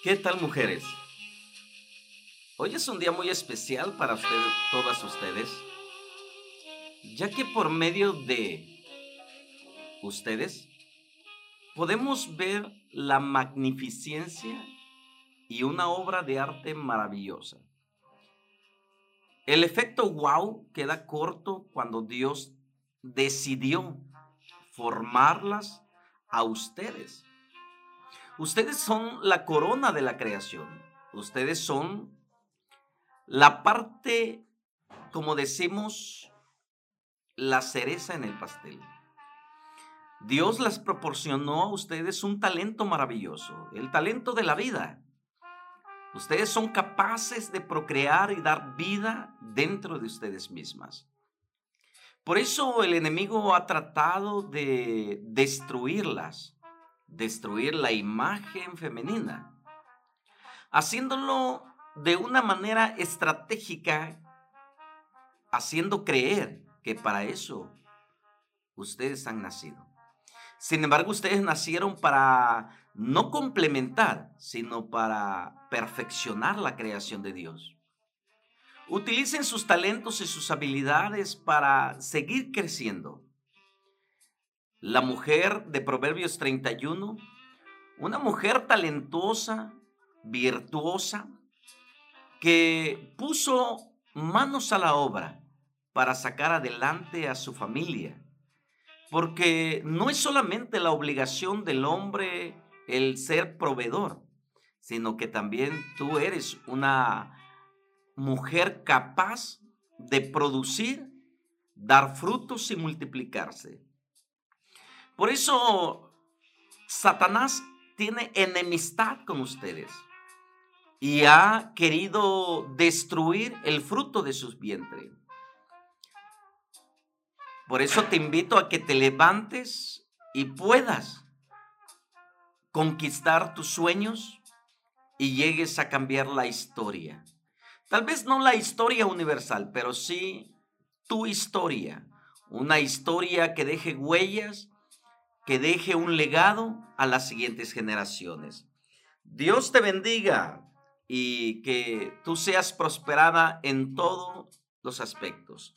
¿Qué tal mujeres? Hoy es un día muy especial para ustedes, todas ustedes, ya que por medio de ustedes podemos ver la magnificencia y una obra de arte maravillosa. El efecto wow queda corto cuando Dios decidió formarlas a ustedes. Ustedes son la corona de la creación. Ustedes son la parte, como decimos, la cereza en el pastel. Dios les proporcionó a ustedes un talento maravilloso, el talento de la vida. Ustedes son capaces de procrear y dar vida dentro de ustedes mismas. Por eso el enemigo ha tratado de destruirlas destruir la imagen femenina, haciéndolo de una manera estratégica, haciendo creer que para eso ustedes han nacido. Sin embargo, ustedes nacieron para no complementar, sino para perfeccionar la creación de Dios. Utilicen sus talentos y sus habilidades para seguir creciendo la mujer de Proverbios 31, una mujer talentosa, virtuosa, que puso manos a la obra para sacar adelante a su familia. Porque no es solamente la obligación del hombre el ser proveedor, sino que también tú eres una mujer capaz de producir, dar frutos y multiplicarse. Por eso Satanás tiene enemistad con ustedes y ha querido destruir el fruto de sus vientres. Por eso te invito a que te levantes y puedas conquistar tus sueños y llegues a cambiar la historia. Tal vez no la historia universal, pero sí tu historia. Una historia que deje huellas que deje un legado a las siguientes generaciones. Dios te bendiga y que tú seas prosperada en todos los aspectos.